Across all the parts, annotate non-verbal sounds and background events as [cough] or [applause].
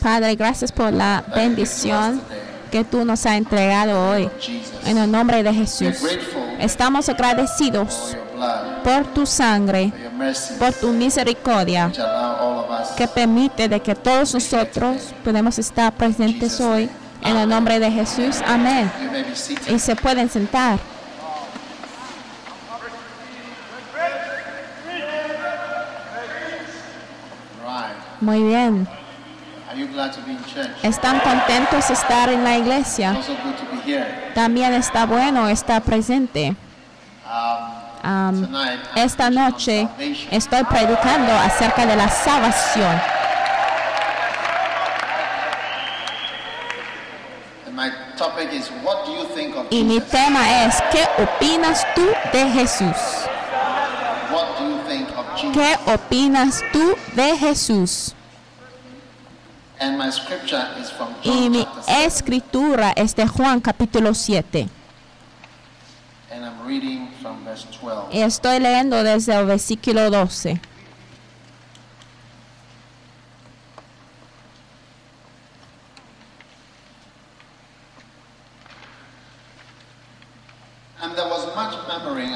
Padre, gracias por la bendición que tú nos has entregado hoy. En el nombre de Jesús. Estamos agradecidos por tu sangre, por tu misericordia, que permite de que todos nosotros podemos estar presentes hoy. En el nombre de Jesús. Amén. Y se pueden sentar. Muy bien. ¿Están contentos de estar en la iglesia? También está bueno estar presente. Um, esta noche estoy predicando acerca de la salvación. Y mi tema es, ¿qué opinas tú de Jesús? ¿Qué opinas tú de Jesús? Y mi escritura es de Juan capítulo 7. Y estoy leyendo desde el versículo 12.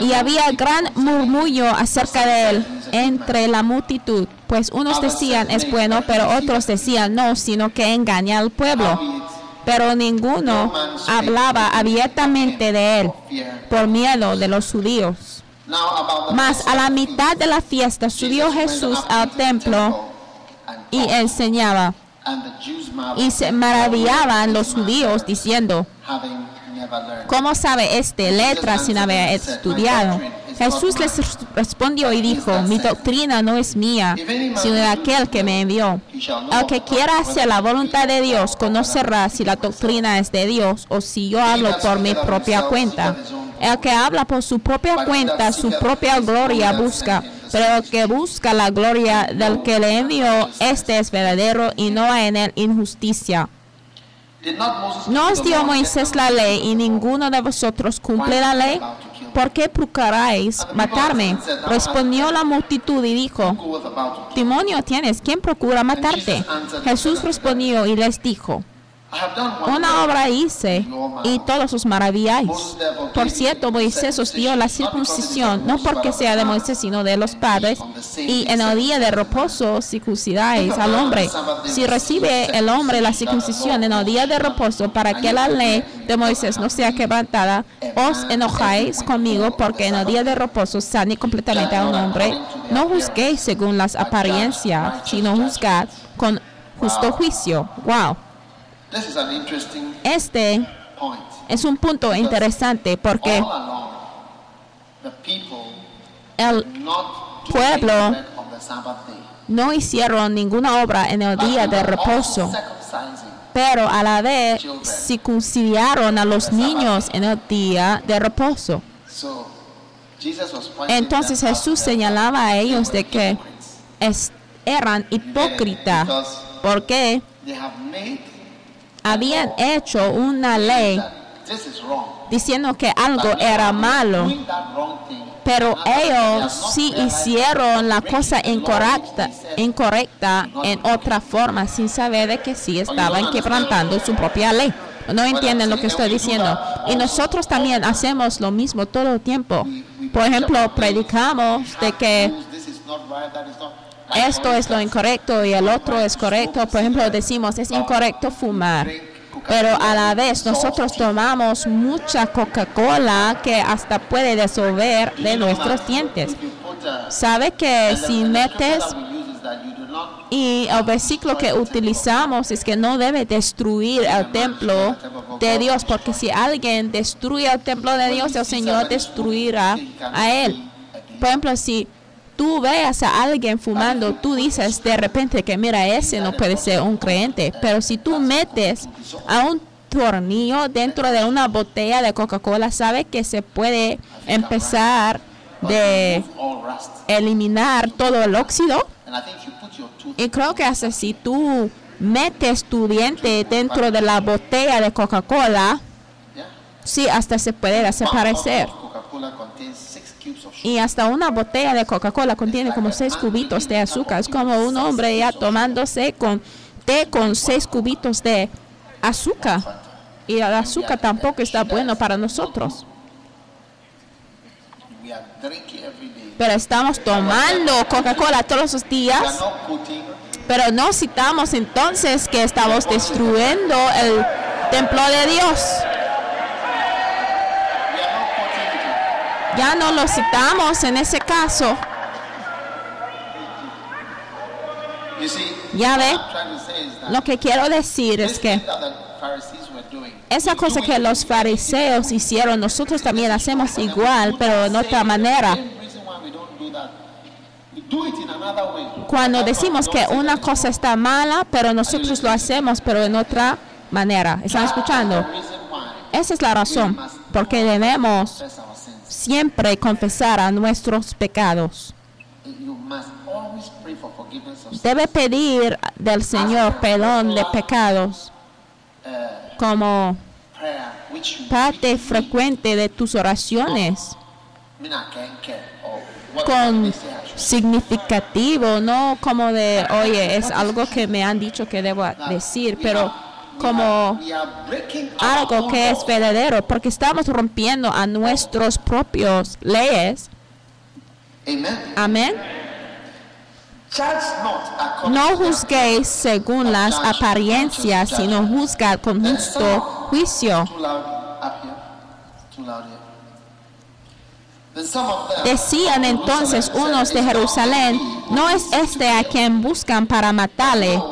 Y había gran murmullo acerca de él entre la multitud, pues unos decían es bueno, pero otros decían no, sino que engaña al pueblo. Pero ninguno hablaba abiertamente de él por miedo de los judíos. Mas a la mitad de la fiesta subió Jesús al templo y enseñaba. Y se maravillaban los judíos diciendo, ¿Cómo sabe este letra sin haber estudiado? Jesús les respondió y dijo, mi doctrina no es mía, sino de aquel que me envió. El que quiera hacer la voluntad de Dios conocerá si la doctrina es de Dios o si yo hablo por mi propia cuenta. El que habla por su propia cuenta, su propia gloria busca, pero el que busca la gloria del que le envió, este es verdadero y no hay en él injusticia. ¿No os dio Moisés la ley y ninguno de vosotros cumple la ley? ¿Por qué procuráis matarme? Respondió la multitud y dijo, demonio tienes, ¿quién procura matarte? Jesús respondió y les dijo, una obra hice y todos os maravilláis. Por cierto, Moisés os dio la circuncisión, no porque sea de Moisés, sino de los padres. Y en el día de reposo circuncidáis al hombre. Si recibe el hombre la circuncisión en el día de reposo para que la ley de Moisés no sea quebrantada, os enojáis conmigo porque en el día de reposo sane completamente a un hombre. No juzguéis según las apariencias, sino juzgad con justo juicio. Wow. Este es un punto interesante porque el pueblo no hicieron ninguna obra en el día de reposo, pero a la vez circuncidaron a los niños en el día de reposo. Entonces Jesús señalaba a ellos de que eran hipócritas porque habían hecho una ley diciendo que algo era malo, pero ellos sí hicieron la cosa incorrecta, en otra forma sin saber de que sí estaban quebrantando su propia ley. No entienden lo que estoy diciendo. Y nosotros también hacemos lo mismo todo el tiempo. Por ejemplo, predicamos de que esto es lo incorrecto y el otro es correcto. Por ejemplo, decimos es incorrecto fumar Pero a la vez nosotros tomamos mucha Coca-Cola que hasta puede disolver de nuestros dientes. ¿Sabe que si metes y el versículo que utilizamos es que no debe destruir el templo de Dios, porque si alguien destruye el templo de Dios, el Señor destruirá a él. Por ejemplo, si tú veas a alguien fumando, tú dices de repente que mira, ese no puede ser un creyente. Pero si tú metes a un tornillo dentro de una botella de Coca-Cola, sabe que se puede empezar de eliminar todo el óxido. Y creo que hasta si tú metes tu diente dentro de la botella de Coca-Cola, sí, hasta se puede desaparecer. Y hasta una botella de Coca-Cola contiene como seis cubitos de azúcar. Es como un hombre ya tomándose con té con seis cubitos de azúcar. Y el azúcar tampoco está bueno para nosotros. Pero estamos tomando Coca-Cola todos los días. Pero no citamos entonces que estamos destruyendo el templo de Dios. Ya no lo citamos en ese caso. Ya ve, lo que quiero decir es que esa cosa que los fariseos hicieron, nosotros también hacemos igual, pero en otra manera. Cuando decimos que una cosa está mala, pero nosotros lo hacemos, pero en otra manera. ¿Están escuchando? Esa es la razón, porque debemos siempre confesar a nuestros pecados. Debe pedir del Señor perdón de pecados como parte frecuente de tus oraciones con significativo, no como de, oye, es algo que me han dicho que debo decir, pero como algo que es verdadero, porque estamos rompiendo a nuestros propios leyes. Amén. No juzguéis según las apariencias, sino juzgad con justo juicio. Decían entonces unos de Jerusalén, no es este a quien buscan para matarle.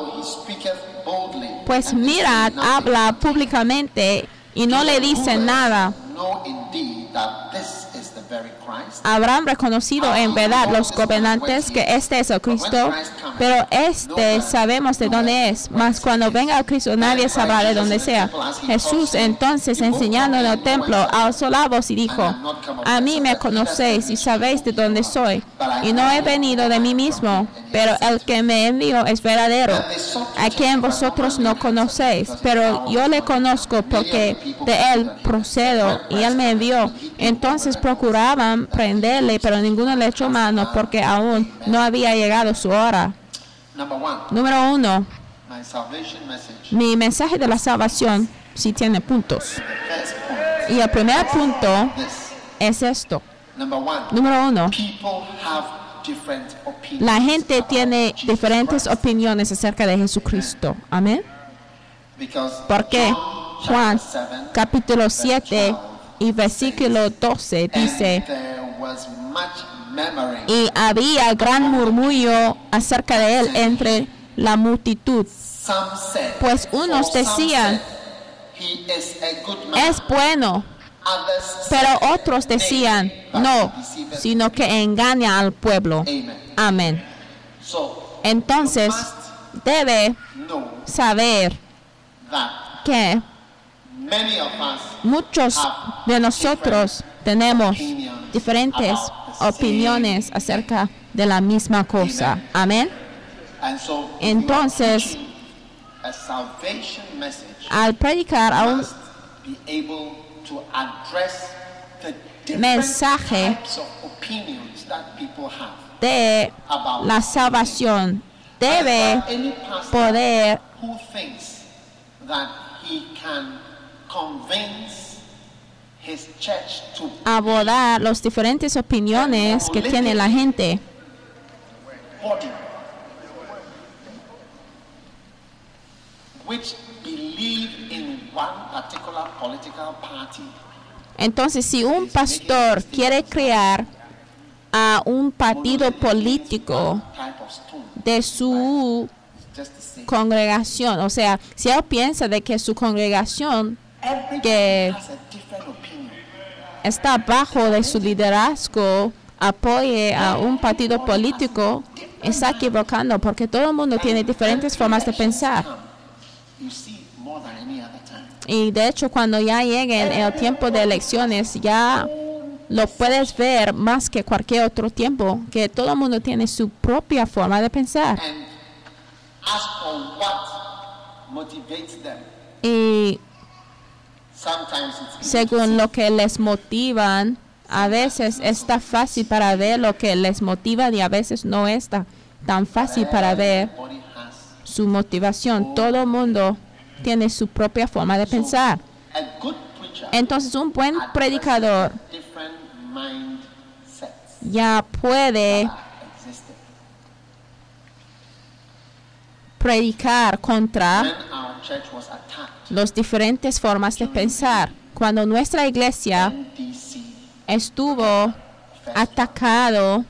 Pues mirad, habla públicamente y no le dicen nada. Habrán reconocido en verdad los gobernantes que este es el Cristo, pero este sabemos de dónde es. Mas cuando venga el Cristo nadie sabrá de dónde sea. Jesús entonces enseñando en el templo alzó la voz y dijo, a mí me conocéis y sabéis de dónde soy. Y no he venido de mí mismo, pero el que me envió es verdadero, a quien vosotros no conocéis. Pero yo le conozco porque de él procedo y él me envió. Entonces procuraban prenderle, pero ninguno le echó mano porque aún no había llegado su hora. Número uno, mi mensaje de la salvación sí tiene puntos. Y el primer punto es esto. Número uno, la gente tiene diferentes opiniones acerca de Jesucristo. Amén. Porque Juan capítulo 7 y versículo 12 dice, y había gran murmullo acerca de él entre la multitud. Pues unos decían, es bueno, pero otros decían, no, sino que engaña al pueblo. Amén. Entonces, debe saber que Muchos de nosotros tenemos diferentes opiniones acerca de la misma cosa. Amén. Entonces, al predicar a un mensaje de la salvación, debe poder abordar las diferentes opiniones que tiene la gente. one particular political party. Entonces, si un pastor quiere crear a un partido político de su congregación, o sea, si él piensa de que su congregación que- está bajo de su liderazgo, apoye a un partido político, está equivocando porque todo el mundo tiene diferentes formas de pensar. Y de hecho, cuando ya lleguen el tiempo de elecciones, ya lo puedes ver más que cualquier otro tiempo, que todo el mundo tiene su propia forma de pensar. Y según lo que les motivan, a veces está fácil para ver lo que les motiva y a veces no está tan fácil para ver su motivación. Todo el mundo tiene su propia forma de pensar. Entonces un buen predicador ya puede predicar contra Las diferentes formas de pensar. Cuando nuestra iglesia estuvo atacado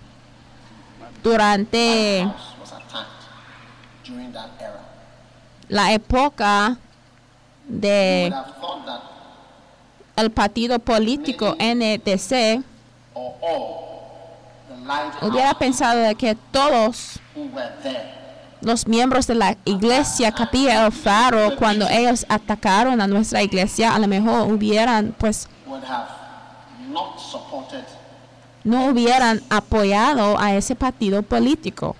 durante la época de el partido político NDC, hubiera pensado de que todos los miembros de la iglesia Capilla El Faro, cuando ellos atacaron a nuestra iglesia, a lo mejor hubieran, pues, no hubieran apoyado a ese partido político.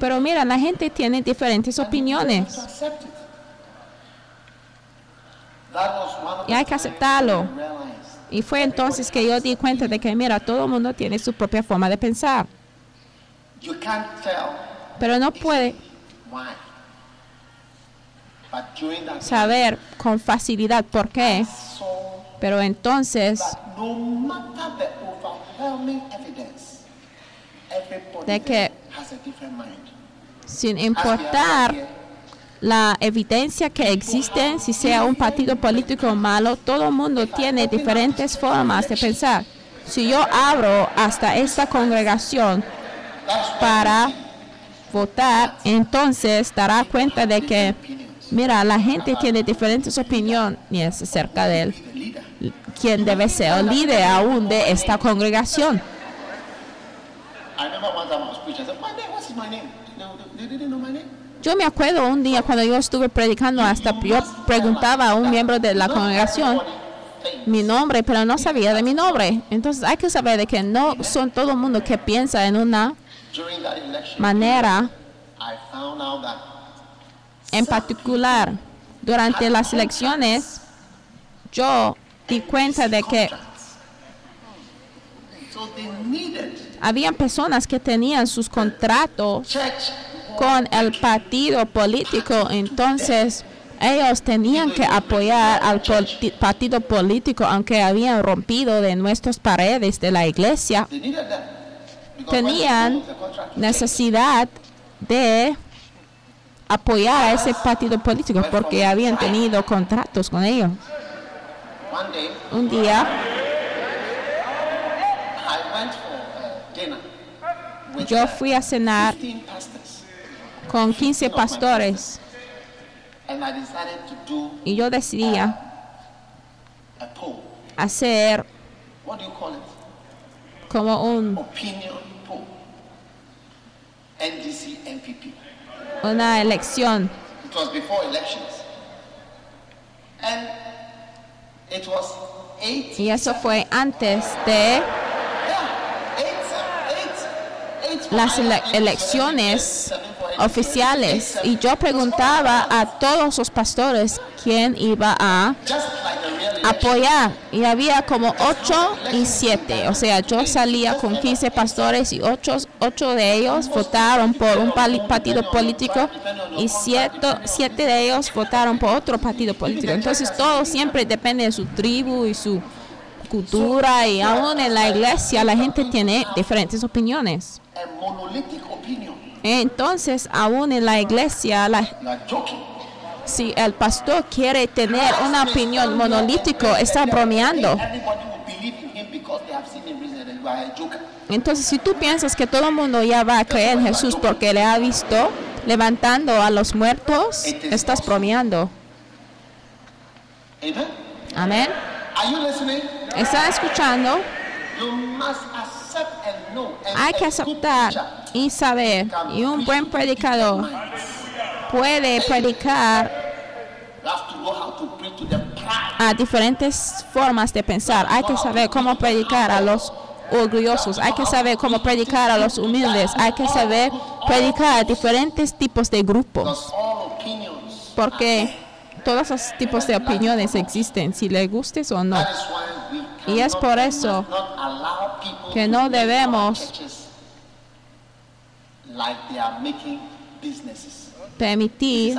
Pero mira, la gente tiene diferentes opiniones y hay que aceptarlo. Y fue entonces que yo di cuenta de que, mira, todo el mundo tiene su propia forma de pensar, You can't tell pero no puede saber con facilidad por qué. Pero entonces, De que- sin importar la evidencia que existe, si sea un partido político malo, todo el mundo tiene diferentes formas de pensar. Si yo abro hasta esta congregación para votar, entonces dará cuenta de que, mira, la gente tiene diferentes opiniones acerca de él, quién debe ser el líder aún de esta congregación. Yo me acuerdo un día cuando yo estuve predicando, hasta yo preguntaba a un miembro de la congregación mi nombre, pero no sabía de mi nombre. Entonces hay que saber de que no son todo el mundo que piensa en una manera en particular. Durante las elecciones, yo di cuenta de que habían personas que tenían sus contratos con el partido político, entonces ellos tenían que apoyar al partido político, aunque habían rompido de nuestras paredes de la iglesia, tenían necesidad de apoyar a ese partido político porque habían tenido contratos con ellos. Un día yo fui a cenar 15 pastors, con 15 pastores y yo decidía hacer como un. NDC una elección. It was before elections, and it was eight. y eso fue antes de Yeah, eight, eight, eight for las ele- elecciones oficiales. Y yo preguntaba a todos los pastores quién iba a apoyar y había como 8 y 7, o sea, yo salía con 15 pastores y 8, ocho de ellos votaron por un partido político y 7 de ellos votaron por otro partido político. Entonces todo siempre depende de su tribu y su cultura y aún en la iglesia la gente tiene diferentes opiniones. Entonces aún en la iglesia la-. Si el pastor quiere tener una opinión monolítica, está bromeando. Entonces, si tú piensas que todo el mundo ya va a creer en Jesús porque le ha visto levantando a los muertos, estás bromeando. Amén. ¿Están escuchando? Hay que aceptar y saber. Y un buen predicador. Puede predicar a diferentes formas de pensar. Hay que saber cómo predicar a los orgullosos. Hay que saber cómo predicar a los humildes. Hay que saber predicar a diferentes tipos de grupos. Porque todos esos tipos de opiniones existen, si le gustes o no. Y es por eso que no debemos Permitir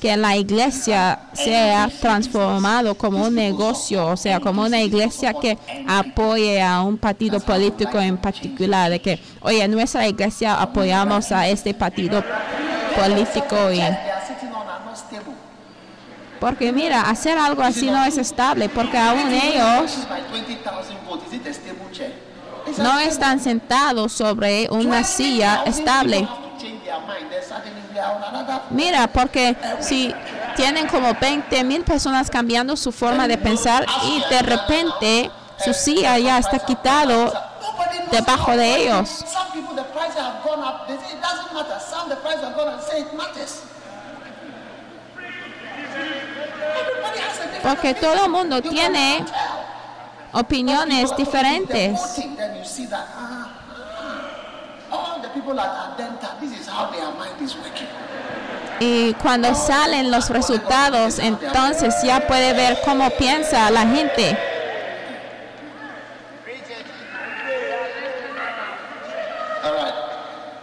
que la iglesia sea transformado como un negocio, o sea, como una iglesia que apoye a un partido político en particular, de que, oye, nuestra iglesia apoyamos a este partido político y porque mira, hacer algo así no es estable, porque aún ellos By 20,000 votes, is it a stable chair? It's a no están sentados sobre una silla estable. Mira, porque si tienen como 20 mil personas cambiando su forma de pensar y de repente su silla ya está quitado debajo de ellos. Porque todo el mundo tiene opiniones diferentes. Y cuando salen los resultados, entonces ya puede ver cómo piensa la gente.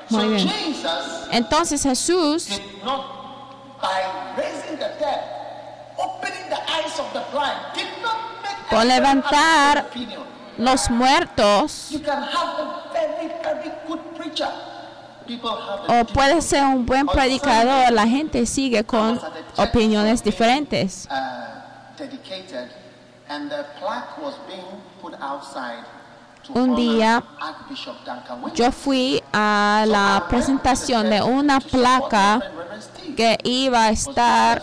Muy bien. Entonces Jesús, Por levantar. Los muertos, o puede ser un buen predicador, la gente sigue con opiniones diferentes. Un día. Yo fui a la presentación de una placa que iba a estar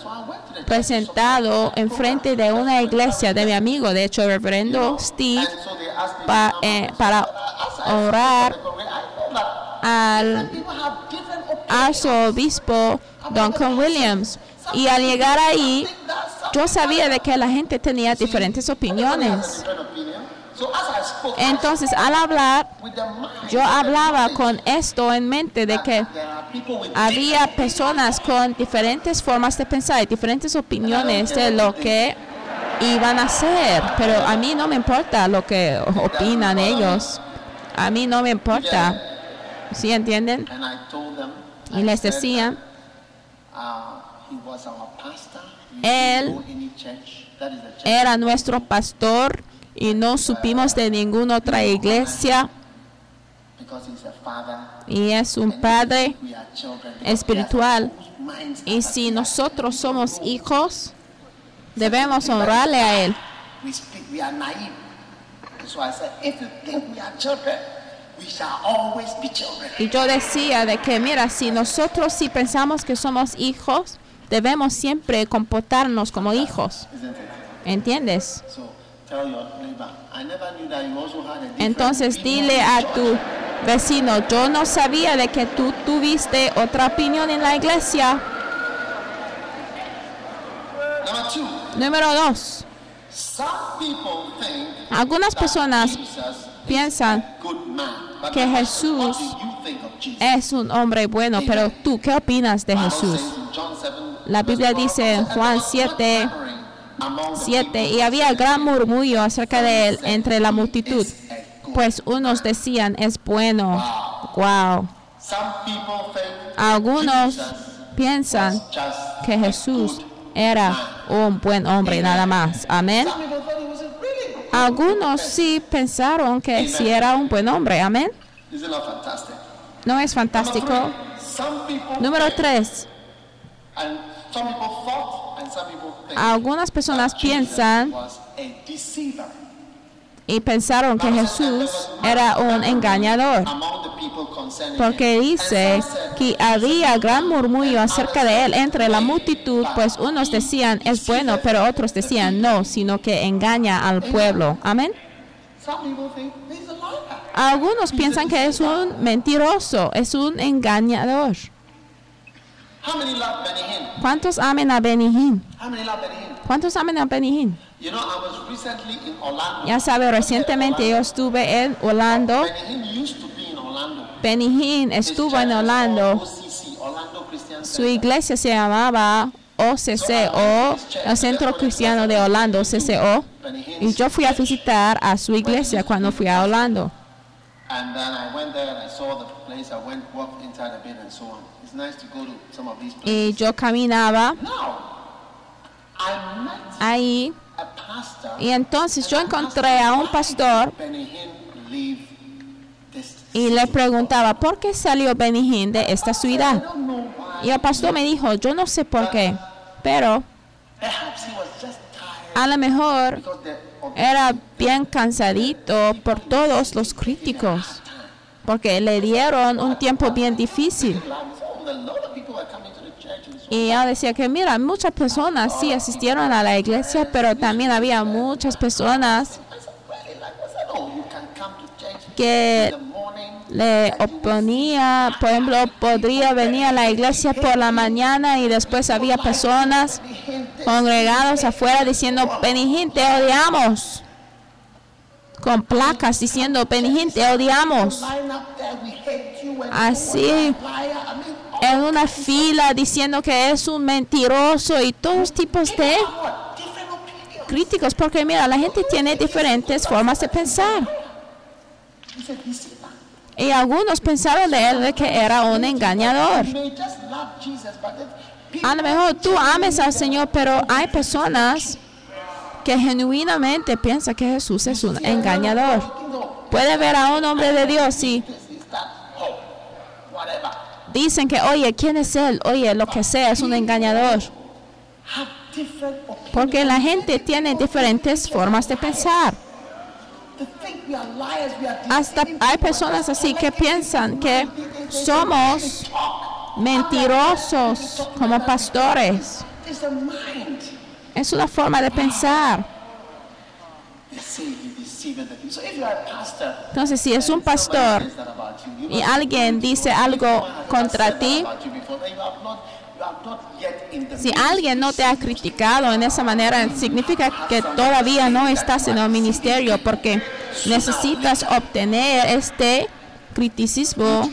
presentado enfrente de una iglesia de mi amigo, de hecho, el reverendo Steve, pa- eh, para orar al arzobispo Duncan Williams. Y al llegar ahí, yo sabía de que la gente tenía diferentes opiniones. Entonces, al hablar, yo hablaba con esto en mente de que había personas con diferentes formas de pensar y diferentes opiniones de lo que iban a hacer, pero a mí no me importa lo que opinan ellos. A mí no me importa. ¿Sí entienden? Y les decía, Él era nuestro pastor y no supimos de ninguna otra iglesia y es un padre espiritual. Y si nosotros somos hijos, debemos honrarle a Él. Y yo decía de que, mira, si nosotros si pensamos que somos hijos, debemos siempre comportarnos como hijos. ¿Entiendes? Entonces dile a church." tu vecino, yo no sabía de que tú tuviste otra opinión en la iglesia. Número dos, algunas personas piensan que Jesús es un hombre bueno, pero tú, ¿qué opinas de Jesús? says in John 7, La Biblia dice en 12, Juan "And there was 7, 7, people y había gran murmullo acerca de él entre la multitud, pues unos decían, es bueno. Wow. Algunos piensan que Jesús era un buen hombre nada más. Amén. Algunos sí pensaron que sí era un buen hombre. Amén. ¿No es fantástico? Número think, 3. and Some people thought and some people think Algunas personas piensan y pensaron que Jesús era un engañador. Porque dice que había gran murmullo acerca de él entre la multitud, pues unos decían es bueno, pero otros decían no, sino que engaña al pueblo. Amén. Algunos piensan que es un mentiroso, es un engañador. ¿Cuántos amen a Hinn? ¿Cuántos amen a Benijín? You know, I was recently in Orlando. Ya sabe, recientemente yo estuve en Orlando. Benny Hinn used to be in Orlando. Benijín His estuvo en Orlando. Su iglesia se llamaba OCC o el Centro Cristiano de Orlando, CCO. Y yo fui a visitar a su iglesia cuando fui a Orlando. Y yo caminaba ahí. y entonces yo encontré a un pastor Benny y le preguntaba, ¿por qué salió Benijín de esta ciudad? Y el pastor me dijo, yo no sé por qué, pero a lo mejor era bien cansadito por todos los críticos, porque le dieron un tiempo bien difícil. So a lot of people were coming to the church and so Y ella decía que, mira, muchas personas sí asistieron a la iglesia, pero también había muchas personas que le oponía, por ejemplo, podría venir a la iglesia por la mañana y después había personas congregados afuera diciendo, Benijín, te odiamos. Con placas diciendo, Benijín, te odiamos. Así. En una fila diciendo que es un mentiroso y todos tipos de críticos, porque mira, la gente tiene diferentes formas de pensar. Y algunos pensaron de él de que era un engañador. A lo mejor tú ames al Señor, pero hay personas que genuinamente piensan que Jesús es un engañador. Puede ver a un hombre de Dios y this is that, oh, whatever. Dicen que, oye, ¿quién es él? Oye, lo que sea, es un engañador. Porque la gente tiene diferentes formas de pensar. Hasta hay personas así que piensan que somos mentirosos como pastores. Es una forma de pensar. Entonces, si es un pastor y alguien dice algo contra ti, si alguien no te ha criticado en esa manera, significa que todavía no estás en el ministerio porque necesitas obtener este criticismo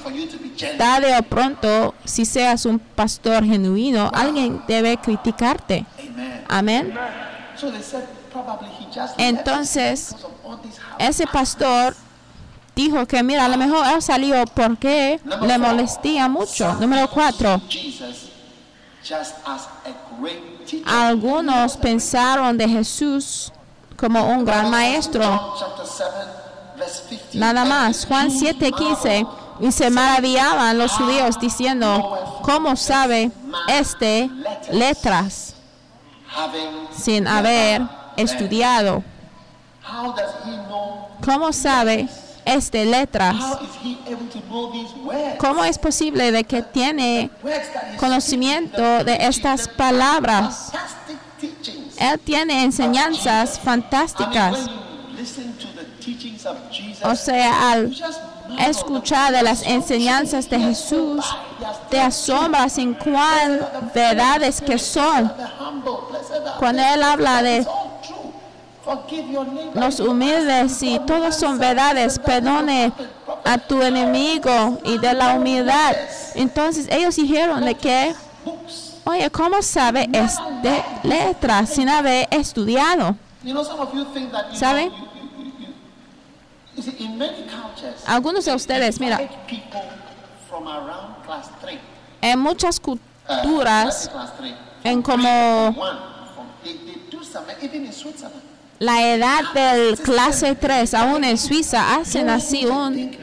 tarde o pronto, si seas un pastor genuino, alguien debe criticarte. Amén. Entonces, ese pastor dijo que, mira, a lo mejor él salió porque le molestía mucho. Número cuatro, algunos pensaron de Jesús como un gran maestro. 7, 15. Nada más, Juan 7:15, y se maravillaban los judíos diciendo, ¿cómo sabe este letras sin haber estudiado? ¿Cómo sabe este letras? ¿Cómo es posible de que tiene conocimiento de estas palabras? Él tiene enseñanzas fantásticas. O sea, al escuchar de las enseñanzas de Jesús, te asombras en cuán verdades que son. Cuando Él habla de Los humildes y todos son verdades, perdone a tu enemigo y de la humildad. Entonces ellos dijeron de que, oye, ¿cómo sabe es de letras sin haber estudiado? ¿Sabe? Algunos de ustedes, mira, en muchas culturas, en como La edad del clase 3, aún en Suiza, hacen así un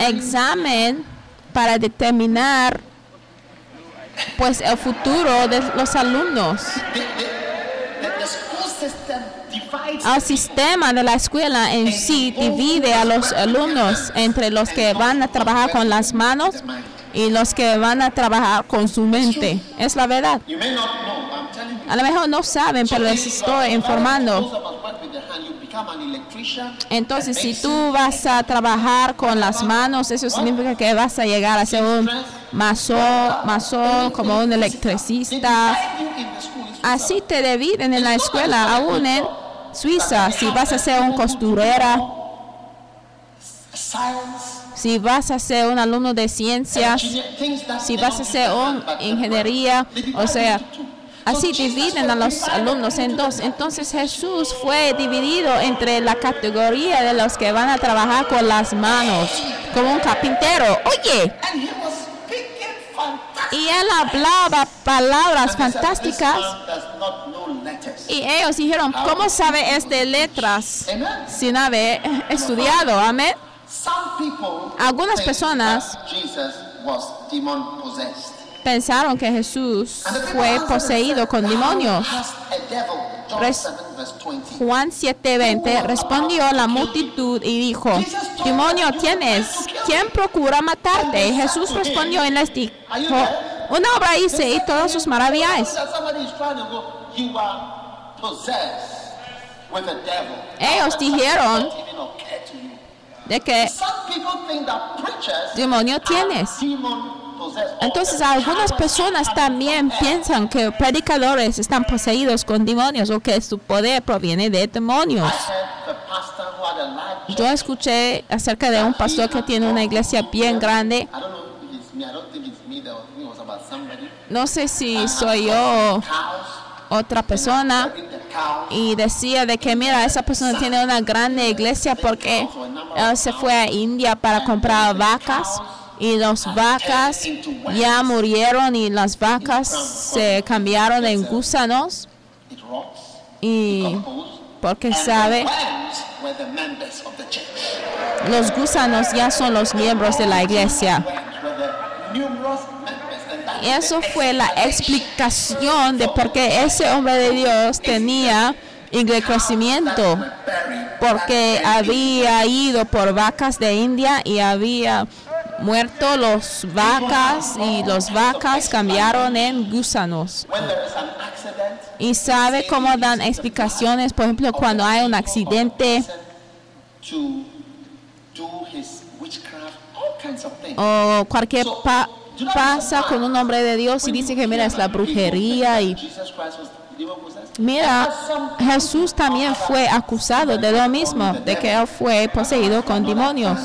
examen para determinar pues el futuro de los alumnos. El sistema de la escuela en sí divide a los alumnos entre los que van a trabajar con las manos y los que van a trabajar con su mente. Es la verdad. A lo mejor no saben, pero les estoy informando. Entonces, si tú vas a trabajar con las manos, eso significa que vas a llegar a ser un masón, como un electricista. Así te dividen en la escuela, aún en Suiza, si vas a ser un costurera, si vas a ser un alumno de ciencias, si vas a ser un ingeniería, o sea. Así dividen a los alumnos en dos. Entonces Jesús fue dividido entre la categoría de los que van a trabajar con las manos, como un carpintero. Oye, y él hablaba palabras And they said, "This fantásticas. man does not know letters." Y ellos dijeron, ¿cómo sabe es de letras sin haber estudiado? Amén. Some people Algunas personas Pensaron que Jesús fue poseído con "Thou demonios. hast a devil." John Res- 7 verse 20. Juan 7:20 respondió la multitud y dijo, demonio tienes, ¿quién procura matarte? Y Jesús respondió y les dijo, una obra hice y todas sus maravillas. Ellos dijeron de que demonio tienes. Entonces algunas personas también piensan que predicadores están poseídos con demonios o que su poder proviene de demonios. Yo escuché acerca de un pastor que tiene una iglesia bien grande. No sé si soy yo Cows. otra persona. Y decía de que mira esa persona tiene una grande iglesia porque él se fue a India para comprar vacas y las vacas ya murieron y las vacas se cambiaron en gusanos. Y porque sabe los gusanos ya son los miembros de la iglesia. Y eso fue la explicación de por qué ese hombre de Dios tenía crecimiento porque había ido por vacas de India y había muerto los vacas y los vacas cambiaron en gusanos. Y sabe cómo dan explicaciones, por ejemplo, cuando hay un accidente o cualquier pa- pasa con un hombre de Dios y dice que mira es la brujería y mira Jesús también fue acusado de lo mismo, de que él fue poseído con demonios.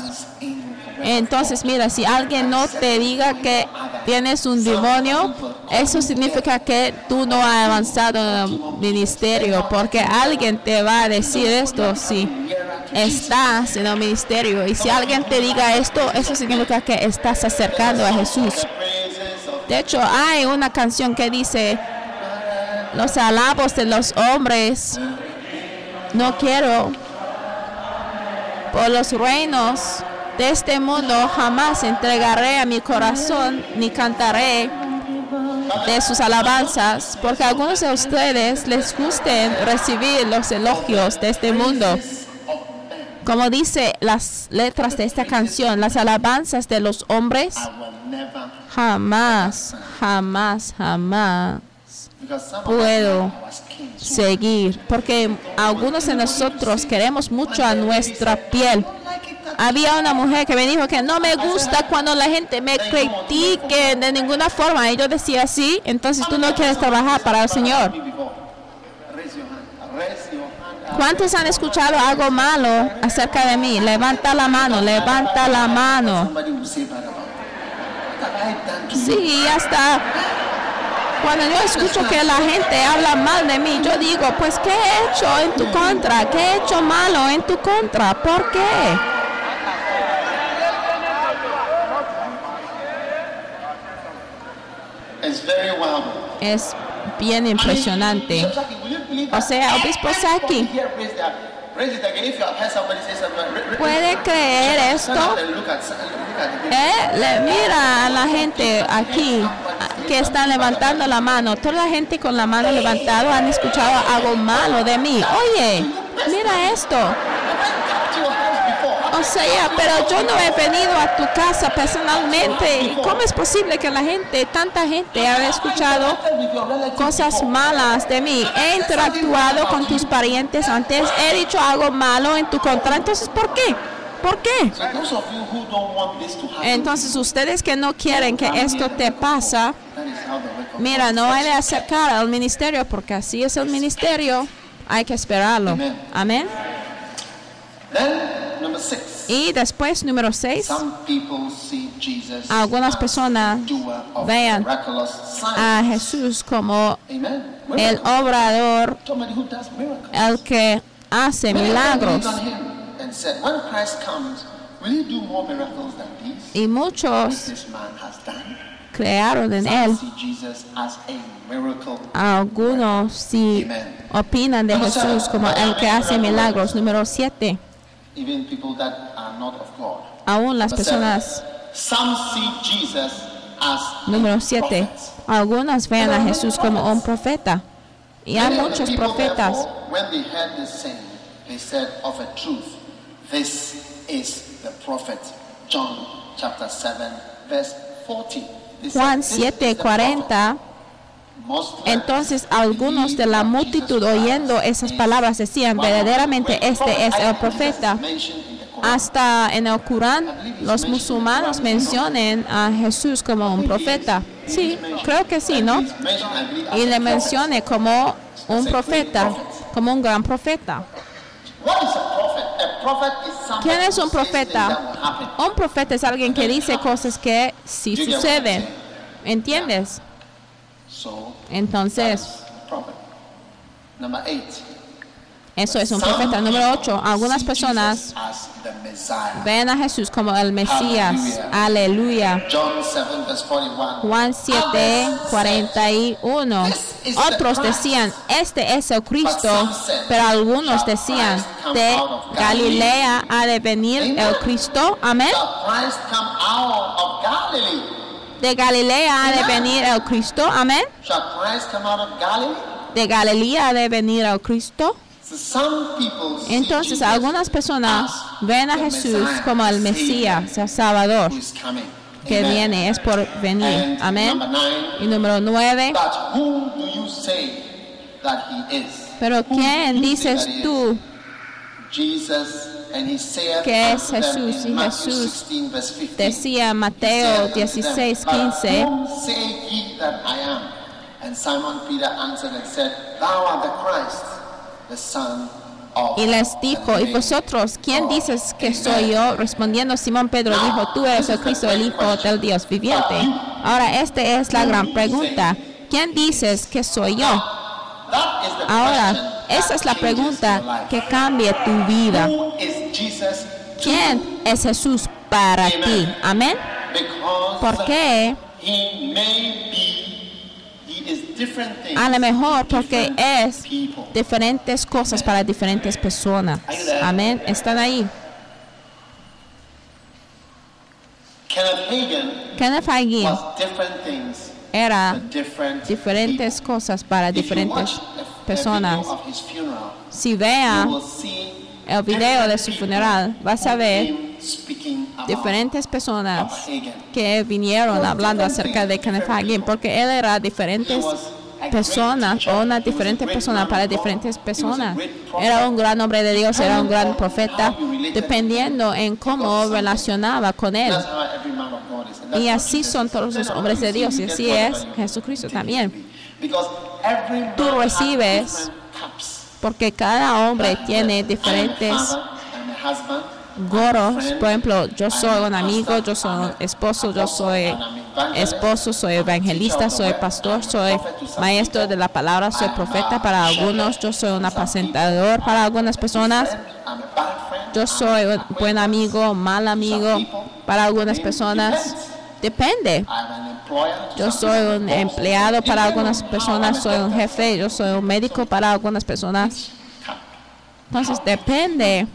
Entonces, mira, si alguien no te diga que tienes un demonio, eso significa que tú no has avanzado en el ministerio, porque alguien te va a decir esto si estás en el ministerio. Y si alguien te diga esto, eso significa que estás acercando a Jesús. De hecho, hay una canción que dice, los alabos de los hombres, no quiero, por los reinos de este mundo jamás entregaré a mi corazón ni cantaré de sus alabanzas, porque a algunos de ustedes les gusten recibir los elogios de este mundo. Como dice las letras de esta canción, las alabanzas de los hombres jamás, jamás, jamás puedo seguir, porque algunos de nosotros queremos mucho a nuestra piel. Había una mujer que me dijo que no me gusta cuando la gente me critique de ninguna forma. Y yo decía, sí, entonces tú no quieres trabajar para el Señor. ¿Cuántos han escuchado algo malo acerca de mí? Levanta la mano, levanta la mano. Somebody will say cuando yo escucho que la gente habla mal de mí, yo digo, pues, ¿qué he hecho en tu contra? ¿Qué he hecho malo en tu contra? ¿Por qué? Es bien impresionante. O sea, obispo Saki. ¿Puede creer esto? Eh, le- mira a la gente aquí, que están levantando la mano, toda la gente con la mano levantada han escuchado algo malo de mí. Oye, mira esto. O sea, pero yo no he venido a tu casa personalmente. ¿Cómo es posible que la gente, tanta gente, haya escuchado cosas malas de mí? He interactuado con tus parientes antes, he dicho algo malo en tu contra. Entonces, ¿por qué? ¿Por qué? Entonces, ustedes que no quieren que esto te pasa, mira, no hay de acercar al ministerio porque así es el ministerio. Hay que esperarlo. Amén. Y después, número 6, algunas personas vean a Jesús como el obrador, el que hace milagros. Y muchos crearon en él. Algunos sí opinan de Jesús como el que hace milagros. Número 7. Aún las personas. Número 7. Algunas ven a Jesús como un profeta. Y hay muchos profetas. Juan 7:40. Entonces algunos de la multitud oyendo esas palabras decían, verdaderamente este es el profeta. Hasta en el Corán los musulmanes mencionan a Jesús como un profeta. Sí, creo que sí, ¿no? Y le mencione como un profeta, como un gran profeta. ¿Quién es un profeta? Un profeta es alguien que dice cosas que sí suceden. ¿Entiendes? Entonces, eso es un profeta. Número 8. Algunas personas ven a Jesús como el Mesías. Aleluya. Juan 7, 41. Otros decían, este es el Cristo, pero algunos decían, de Galilea ha de venir el Cristo. Amén. De Galilea ha de venir el Cristo. Amén. De Galilea ha de venir el Cristo. Entonces algunas personas ven a Jesús como el Mesías, el Salvador que viene, es por venir. Amén. Y número nueve. Pero ¿quién dices tú que es Jesús? Y Jesús decía en Mateo 16, 15. And Simon Peter answered and said, Thou art the Christ, the Son y les dijo, ¿y vosotros quién dices que soy yo? Respondiendo Simón Pedro dijo, tú eres el Cristo, el Hijo del Dios viviente. Ahora, esta es la gran pregunta. ¿Quién dices que soy yo? Ahora, esa es la pregunta que cambia tu vida. ¿Quién es Jesús para ti? Amén. ¿Por qué? A lo mejor porque es diferentes cosas para diferentes personas. Amén. Están ahí. Kenneth Hagin era diferentes cosas para diferentes personas. Si vea el video de su funeral, vas a ver diferentes personas que vinieron hablando acerca de Kenneth Hagin, porque él era diferentes personas o una diferente persona para diferentes personas. Era un gran hombre de Dios, era un gran profeta, dependiendo en cómo relacionaba con él. Y así son todos los hombres de Dios, y así es Jesucristo también. Tú recibes porque cada hombre tiene diferentes goros. Por ejemplo, yo soy un amigo, yo soy un esposo, yo soy esposo, soy evangelista, soy pastor, soy maestro de la palabra, soy profeta para algunos, yo soy un apacentador para algunas personas. Yo soy un buen amigo, mal amigo para algunas personas. Depende. Yo soy un empleado para algunas personas, soy un jefe, yo soy un médico para algunas personas. Entonces depende.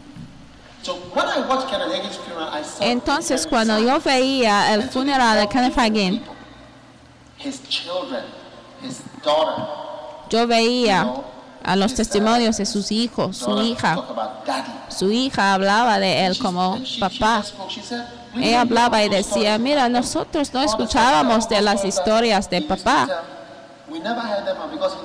Entonces cuando yo veía el funeral de Kenneth Hagin, Yo veía a los testimonios de sus hijos, su hija. Su hija hablaba de él como papá. Just spoke. She said, "We Ella didn't know hablaba y decía, stories." mira, nosotros no escuchábamos de las historias de papá.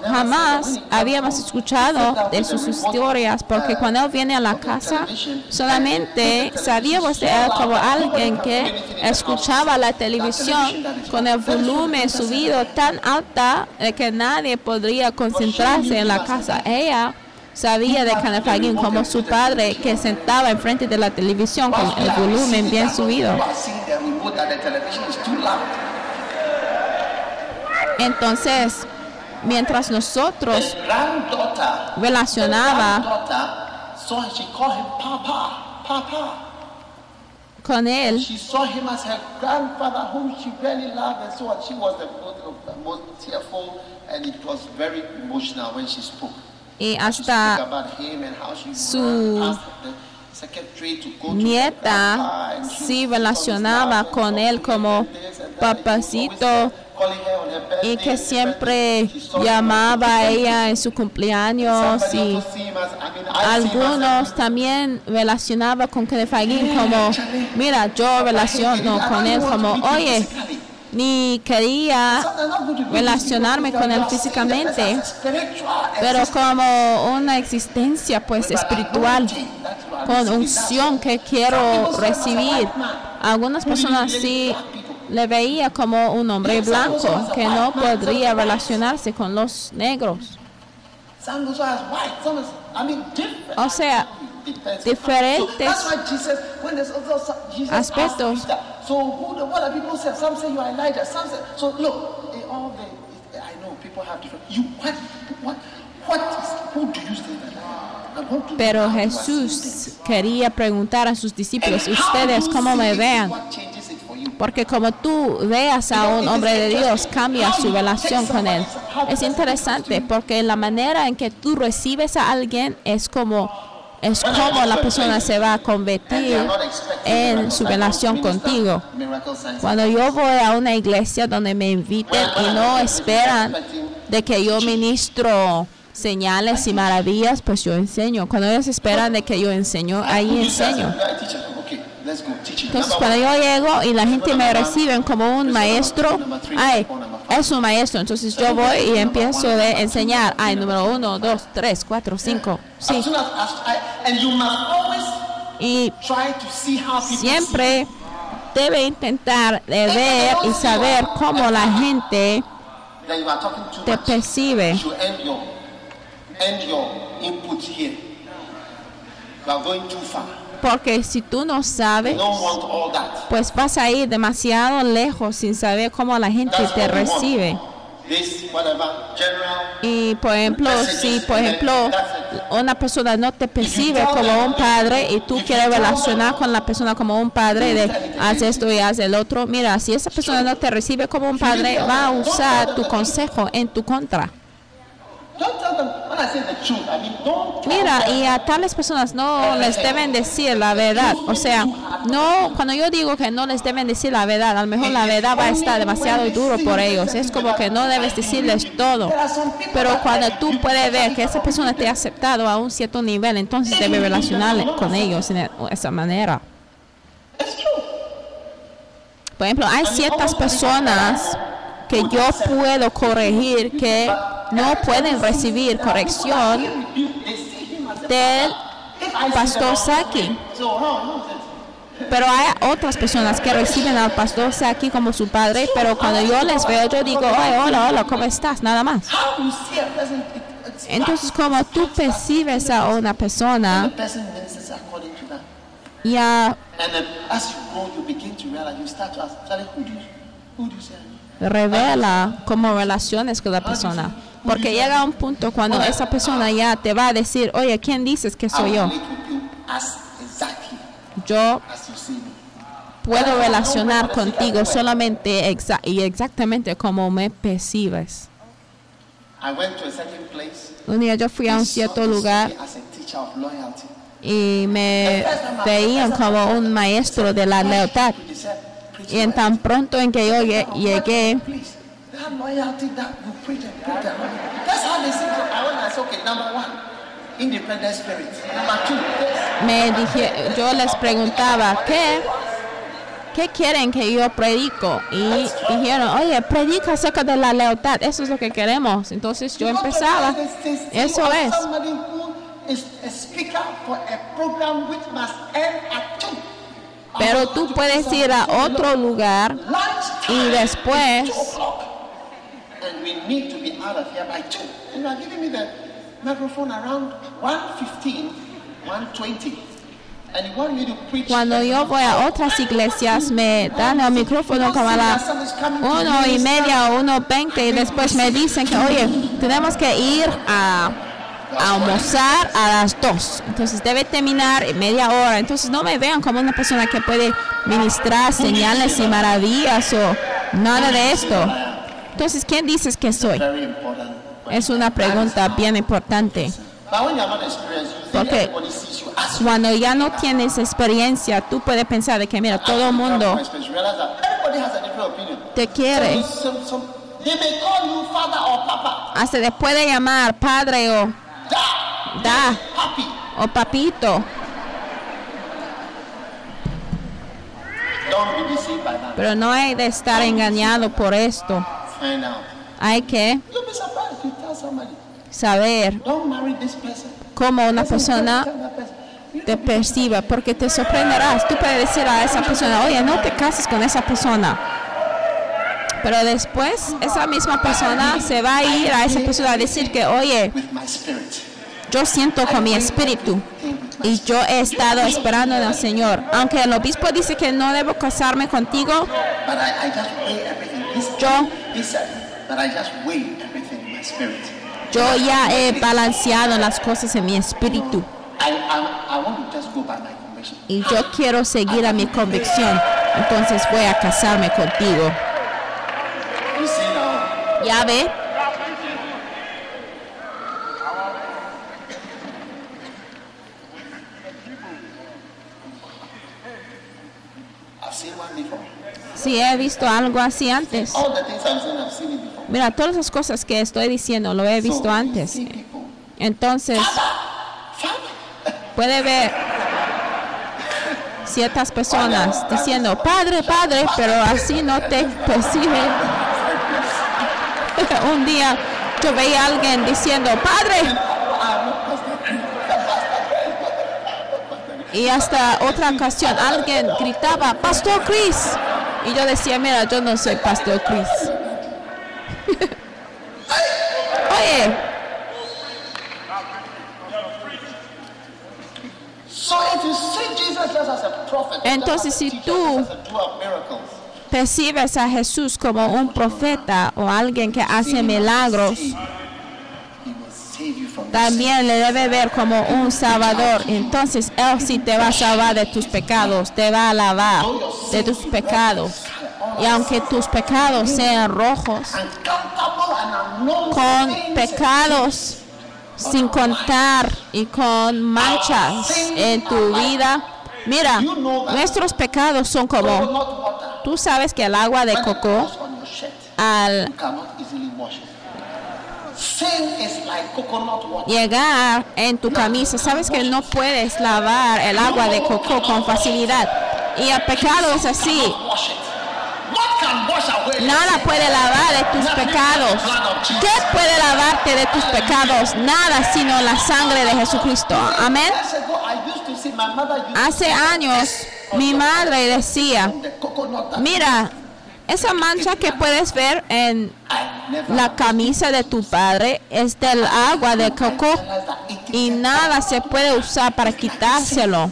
Jamás habíamos escuchado de sus historias porque cuando él viene a la casa solamente sabíamos de él como alguien que escuchaba la televisión con el volumen subido tan alta de que nadie podría concentrarse en la casa. Ella sabía de Canefagin como su padre que sentaba enfrente de la televisión con el volumen bien subido. Entonces, mientras nosotros relacionaba con él, Spoke hasta su nieta was relacionaba con él como papacito y que siempre llamaba a ella en su cumpleaños y algunos también relacionaba con Kenefagin como, mira, yo relaciono con él como, oye, ni quería relacionarme con él físicamente, pero como una existencia pues espiritual, con unción que quiero recibir. Algunas personas sí le veía como un hombre blanco que no podría relacionarse con los negros. O sea, diferentes aspectos. Pero Jesús quería preguntar a sus discípulos, ustedes cómo me vean, porque como tú veas a un hombre de Dios, cambia su relación con él. Es interesante porque la manera en que tú recibes a alguien es como es como la persona se va a convertir en su relación contigo. Cuando yo voy a una iglesia donde me inviten y no esperan de que yo ministro señales y maravillas, pues yo enseño. Cuando ellos esperan de que yo enseño, ahí enseño. Entonces cuando yo llego y la gente me recibe como un maestro, ay, es un maestro. Entonces yo voy y empiezo de enseñar. Ay, número uno, dos, tres, cuatro, cinco. Sí. Y try to see how people siempre debe intentar de ver y saber cómo la gente te percibe. You are going too far. Porque si tú no sabes, pues vas a ir demasiado lejos sin saber cómo la gente te recibe. Y por ejemplo, si por ejemplo una persona no te percibe como un padre y tú quieres relacionar con la persona como un padre de haz esto y haz el otro, mira, si esa persona no te recibe como un padre, va a usar tu consejo en tu contra. Mira, them. y a tales personas no les deben decir la verdad. O sea, no, cuando yo digo que no les deben decir la verdad, a lo mejor la verdad va a estar demasiado duro por ellos. Es como que no debes decirles todo. Pero cuando tú puedes ver que esa persona te ha aceptado a un cierto nivel, entonces debes relacionar con ellos de esa manera. Por ejemplo, hay ciertas personas que yo puedo corregir que no pueden recibir corrección del pastor Saki. Pero hay otras personas que reciben al pastor Saki como su padre, pero cuando yo les veo, yo digo, Oye, hola, hola, ¿cómo estás? Nada más. Entonces, como tú percibes a una persona, ya And then as you grow, you begin to realize, you start to ask, Charlie, who do you, who do you say? I am?" revela cómo relaciones con la persona. Porque llega un punto cuando esa persona ya te va a decir, oye, ¿quién dices que soy yo? Yo puedo relacionar contigo solamente exa- y exactamente como me percibes. Un día yo fui a un cierto lugar y me veían como un maestro de la lealtad. They said, "Preach Y en tan pronto en que yo lle- llegué. Me dije, yo les preguntaba, ¿qué? ¿Qué quieren que yo predico? Y dijeron, oye, predica acerca de la lealtad, eso es lo que queremos. Entonces yo empezaba, eso es. Pero tú puedes ir a otro lugar y después And we need to be out of here by two. And you are giving me the microphone around 115, 120. And you want me to preach. Cuando yo voy a otras iglesias me dan el micrófono como a las uno y media o uno veinte y después me dicen que oye tenemos que ir a, a almorzar a las dos. Entonces debe terminar en media hora. Entonces no me vean como una persona que puede ministrar señales y maravillas o nada de esto. Entonces quién dices que soy es una pregunta bien importante. You cuando ya no tienes experiencia tú puedes pensar de que mira todo el mundo te quiere. Hasta te puede llamar padre o Da papi. o papito, pero no hay de estar engañado por esto. Hay que saber cómo una persona te perciba, porque te sorprenderás. Tú puedes decir a esa persona, oye, no te cases con esa persona. Pero después esa misma persona se va a ir a esa persona a decir que, oye, yo siento con mi espíritu y yo he estado esperando el Señor. Aunque el obispo dice que no debo casarme contigo, Yo- yo ya he balanceado las cosas en mi espíritu. Y yo quiero seguir a mi convicción, entonces voy a casarme contigo. You see now, Ya ve, I've seen one before. si he visto algo así antes. Before. Mira, todas las cosas que estoy diciendo lo he visto antes. Entonces, puede ver ciertas personas diciendo, padre, padre, pero así no te percibe. [laughs] Un día yo veía a alguien diciendo, padre, Y hasta otra ocasión alguien gritaba, Pastor Chris. Y yo decía, mira, yo no soy Pastor Chris. [laughs] Oye, So if you see Jesus just as a prophet, Entonces, si tú- percibes a Jesús como un profeta o alguien que hace milagros, también le debe ver como un salvador. Entonces Él sí te va a salvar de tus pecados, te va a lavar de tus pecados. Y aunque tus pecados sean rojos, con pecados sin contar y con manchas en tu vida. Mira, nuestros pecados son como. Tú sabes que el agua de coco al llegar en tu camisa, sabes que no puedes lavar el agua de coco con facilidad. Y el pecado es así, nada puede lavar de tus pecados. ¿Qué puede lavarte de tus pecados? Nada sino la sangre de Jesucristo. Amén. Hace años mi madre decía, mira, esa mancha que puedes ver en la camisa de tu padre es del agua de coco y nada se puede usar para quitárselo.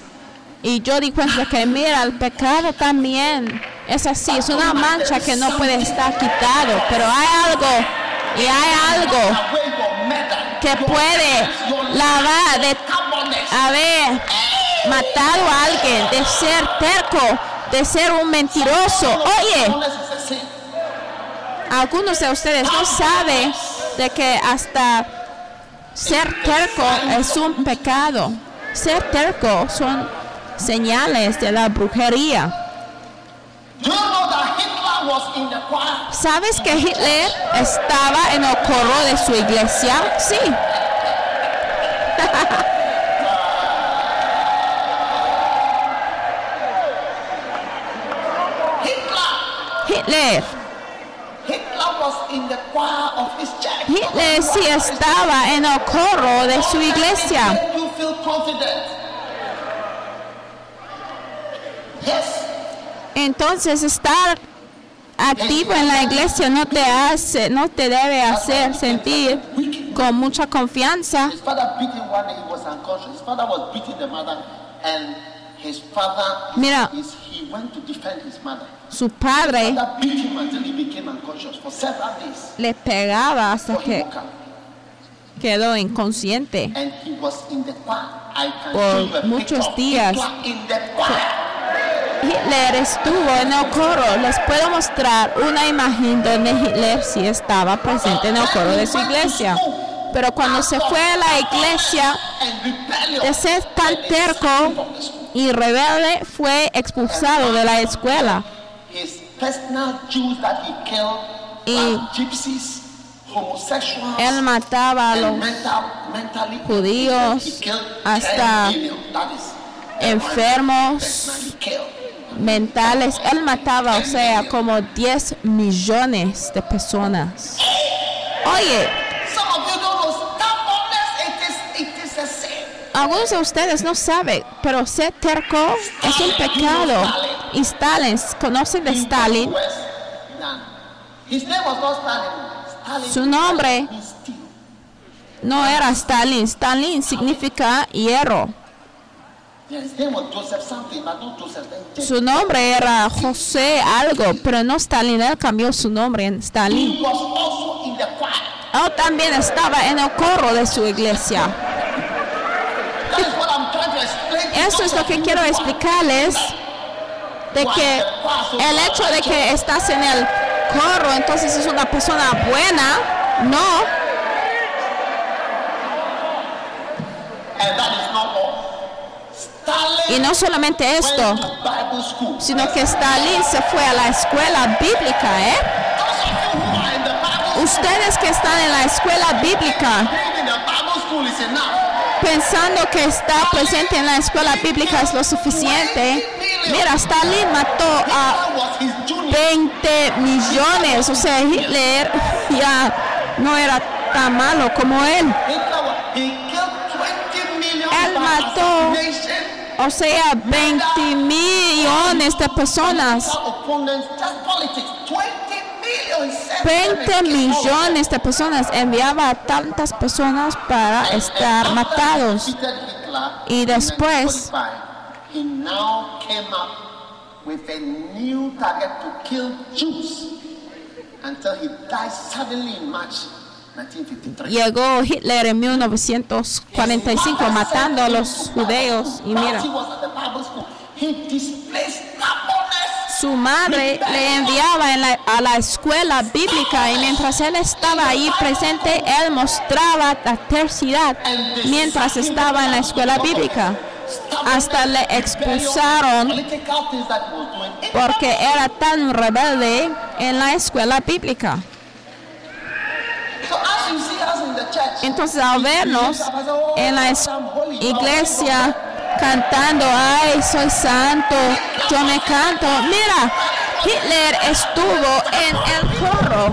Y yo di cuenta que mira, el pecado también es así, es una mancha que no puede estar quitado, pero hay algo y hay algo que puede lavar de carbonate. haber matado a alguien, de ser terco, de ser un mentiroso. Oye, algunos de ustedes no saben de que hasta ser terco es un pecado. Ser terco son señales de la brujería. ¿Sabes que Hitler estaba en el coro de su iglesia? Sí. [laughs] Hitler. Hitler. Hitler was in the choir of his church. Hitler sí estaba en el coro de su iglesia. Entonces estar activo en la iglesia no te hace, no te debe hacer sentir con mucha confianza. Mira. His- he went to defend his mother. Su padre His father beat him until he became unconscious for several days. le pegaba hasta que quedó inconsciente. Por muchos días. Hitler estuvo en el coro. Les puedo mostrar una imagen donde Hitler sí estaba presente en el coro de su iglesia. Pero cuando se fue a la iglesia de ser tan terco y rebelde, fue expulsado de la escuela. Y- Él mataba a los judíos, hasta 10 million. That is the enfermos. mentales. Él mataba, o sea, como 10 millones de personas. Oye, algunos de ustedes no saben, pero ser terco es un pecado. Y Stalin, ¿conocen de Stalin? Su nombre no era Stalin. Stalin significa hierro. Su nombre era José algo, pero no Stalin. Él cambió su nombre en Stalin. He was also in the choir. Él también estaba en el coro de su iglesia. That is what I'm trying to explain. to Eso es lo que quiero explicarles de que el hecho de que estás en el coro entonces es una persona buena, no, y no solamente esto, sino que Stalin se fue a la escuela bíblica, ¿eh? Ustedes que están en la escuela bíblica pensando que está presente en la escuela bíblica es lo suficiente. Mira, Stalin mató a Hitler was his junior. 20 millones, o sea, Hitler ya no era tan malo como él. Hitler was, he killed 20 million Él mató-. O sea, 20 millones de personas. Political opponents, just politics. 20 million. set them 20 and killed all of them. millones de personas enviaba a tantas personas para estar matados. Y después- 1945, he now came up with a new target to kill Jews until he died suddenly in March 1953. Llegó Hitler en 1945 matando a los judeos y mira, Su madre le enviaba a la escuela bíblica y mientras él estaba ahí presente, él mostraba la tercidad mientras estaba en la escuela bíblica. Hasta le expulsaron porque era tan rebelde en la escuela bíblica. Entonces al vernos en la es- iglesia cantando, ay, soy santo, yo me canto. Mira, Hitler estuvo en el coro.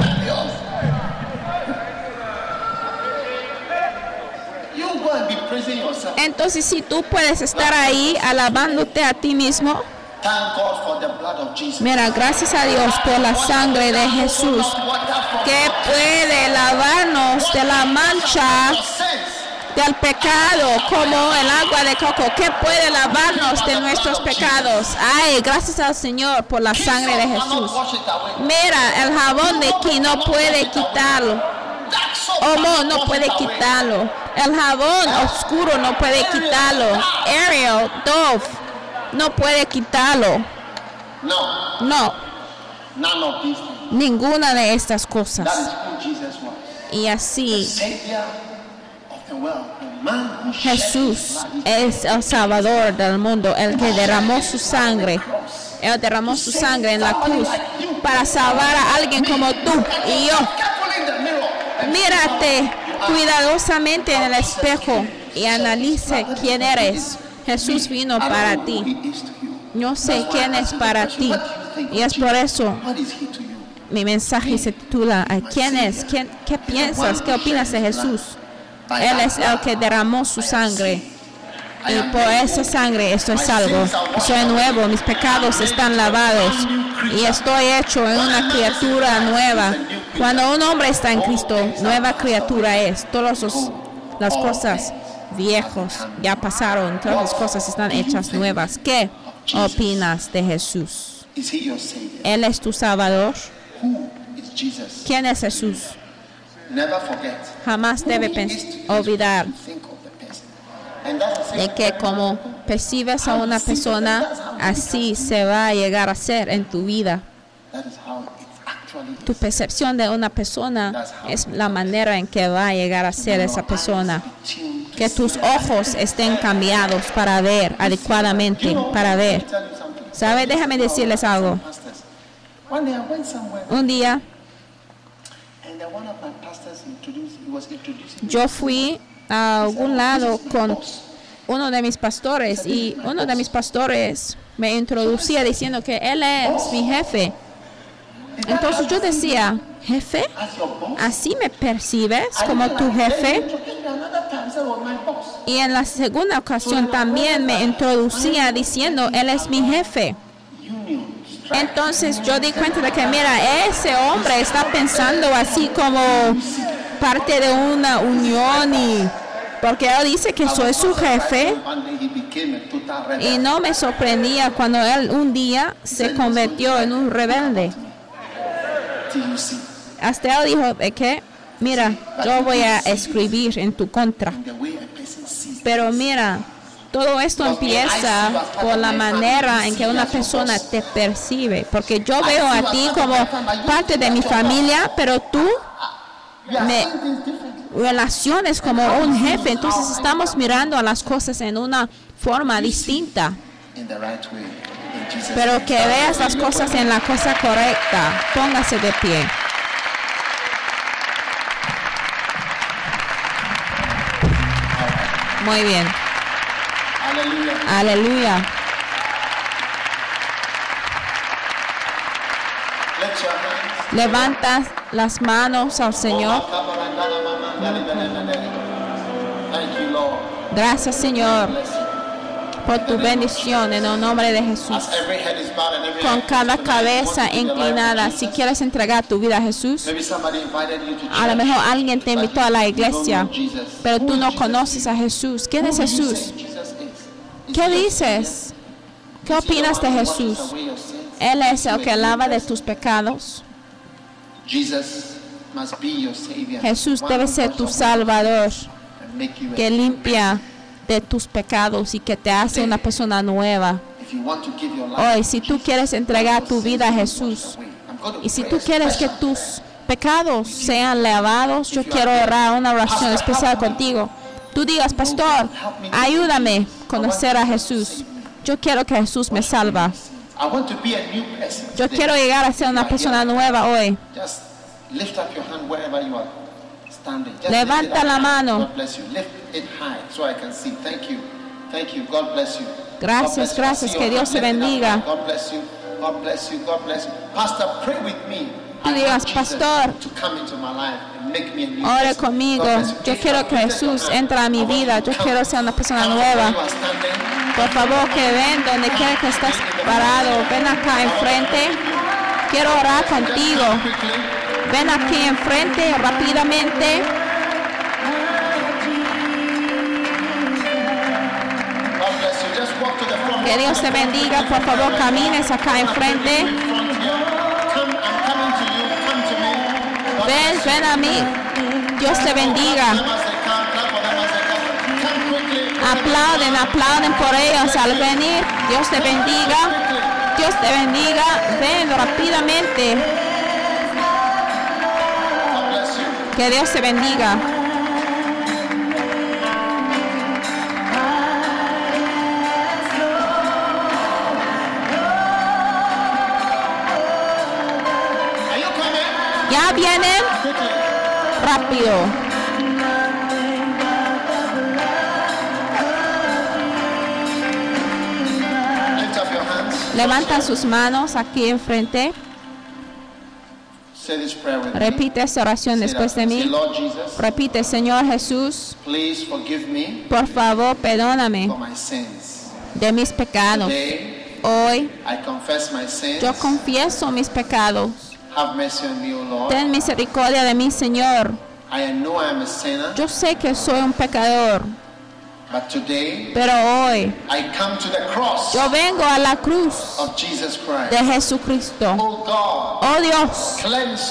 Entonces si tú puedes estar ahí alabándote a ti mismo, mira, gracias a Dios por la sangre de Jesús que puede lavarnos de la mancha del pecado como el agua de coco, que puede lavarnos de nuestros pecados. Ay, gracias al Señor por la sangre de Jesús. Mira, el jabón de aquí no puede quitarlo. Homo no puede quitarlo. El jabón oscuro no puede quitarlo. Ariel, Dove, no puede quitarlo. No, ninguna de estas cosas. Y así Jesús es el Salvador del mundo, el que derramó su sangre. Él derramó su sangre en la cruz para salvar a alguien como tú y yo. Mírate cuidadosamente en el espejo y analice quién eres. Jesús vino para ti. No sé quién es para ti. Y es por eso mi mensaje se titula ¿a ¿Quién es? ¿Quién, ¿Qué piensas? ¿Qué opinas de Jesús? Él es el que derramó su sangre. Y por esa sangre estoy salvo. Soy nuevo, mis pecados están lavados. Y estoy hecho en una criatura nueva. Cuando un hombre está en Cristo, nueva criatura es. Todas las cosas viejos ya pasaron. Todas las cosas están hechas nuevas. ¿Qué opinas de Jesús? Él es tu Salvador. ¿Quién es Jesús? Jamás debe olvidar de que como percibes a una persona, así se va a llegar a ser en tu vida. Tu percepción de una persona es la manera en que va a llegar a ser esa persona. Que tus ojos estén cambiados para ver adecuadamente, para ver. ¿Sabe? Déjame decirles algo. Un día yo fui a algún lado con uno de mis pastores y uno de mis pastores me introducía diciendo que él es mi jefe. Entonces yo decía, jefe. ¿así me percibes como tu jefe? Y en la segunda ocasión también me introducía diciendo, él es mi jefe. Entonces yo di cuenta de que, mira, ese hombre está pensando así como parte de una unión y porque él dice que soy su jefe y no me sorprendía cuando él un día se convirtió en un rebelde. Hasta él dijo de que, mira, yo voy a escribir en tu contra. Pero mira, todo esto empieza por la manera en que una persona te percibe. Porque yo veo a ti como parte de mi familia, pero tú me relaciones como un jefe. Entonces estamos mirando a las cosas en una forma distinta. Pero que veas las cosas en la cosa correcta. Póngase de pie. Muy bien. Aleluya. Your hands. Levanta las manos al Señor. Gracias, Señor, por tu bendición en el nombre de Jesús. Con cada cabeza inclinada, si quieres entregar tu vida a Jesús, a lo mejor alguien te invitó a la iglesia, pero tú no conoces a Jesús. ¿Quién es Jesús? ¿Qué dices? ¿Qué opinas de Jesús? Él es el que lava de tus pecados. Jesús One debe ser tu Salvador, que limpia de tus pecados y que te hace una persona nueva. Hoy, si tú quieres entregar tu vida a Jesús, Y si tú quieres que tus pecados sean lavados, yo quiero orar una oración especial contigo. Tú digas, pastor, ayúdame a conocer a Jesús. Yo quiero que Jesús me salva. Yo quiero llegar a ser una persona nueva hoy. Levanta la mano. Gracias, gracias. Que Dios te bendiga. I digas, "Pastor, Ore person." conmigo. Yo quiero que Jesús entre a mi vida. Yo quiero ser una persona nueva. Por favor, que ven donde quiera que estés parado. Ven acá enfrente. Quiero orar contigo. Ven aquí enfrente rápidamente. Que Dios te bendiga. Por favor, camines acá enfrente. Ven, ven a mí. Dios te bendiga. Aplauden, aplauden por ellos al venir. Dios te bendiga. Dios te bendiga. Ven rápidamente. Que Dios te bendiga. ya vienen rápido. Levanta sus manos aquí enfrente. Repite esta oración después de mí. Repite, Señor Jesús, por favor, perdóname de mis pecados. Hoy yo confieso mis pecados. Ten misericordia de mí, Señor. Yo sé que soy un pecador, but today pero hoy I come to the cross yo vengo a la cruz of Jesus de. Jesucristo. Oh God, Oh Dios,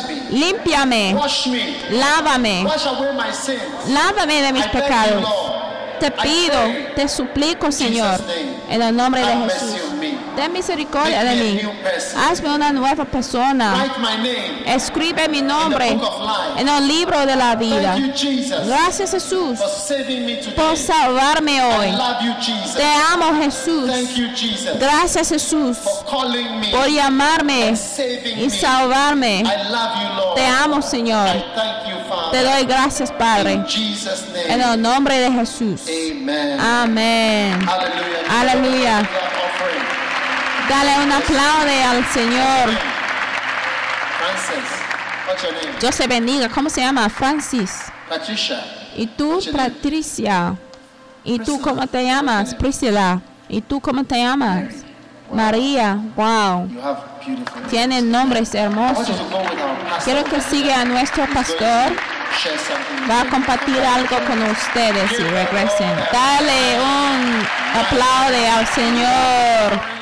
me, límpiame, me, lávame, wash away my sins. lávame de mis I thank you, pecados. Lord. Te pido, te suplico, Señor, en el nombre de Jesús. Ten misericordia de mí. Hazme una nueva persona. Escribe mi nombre en el libro de la vida. Gracias Jesús por salvarme hoy. Te amo Jesús. Gracias Jesús por llamarme y me. salvarme. Te amo Señor. Te doy gracias Padre. En el nombre de Jesús. Amén. Aleluya. Dale un aplaude al Señor. Francis, what's your name? Dios te bendiga. ¿Cómo se llama? Francis. Patricia. ¿Y tú? Patricia? ¿Y tú cómo te llamas? Priscila. ¿Y tú cómo te llamas? María. Wow. Tienen nombres hermosos. Quiero que siga a nuestro pastor. Va a compartir algo con ustedes y regresen. Dale un aplaude al Señor.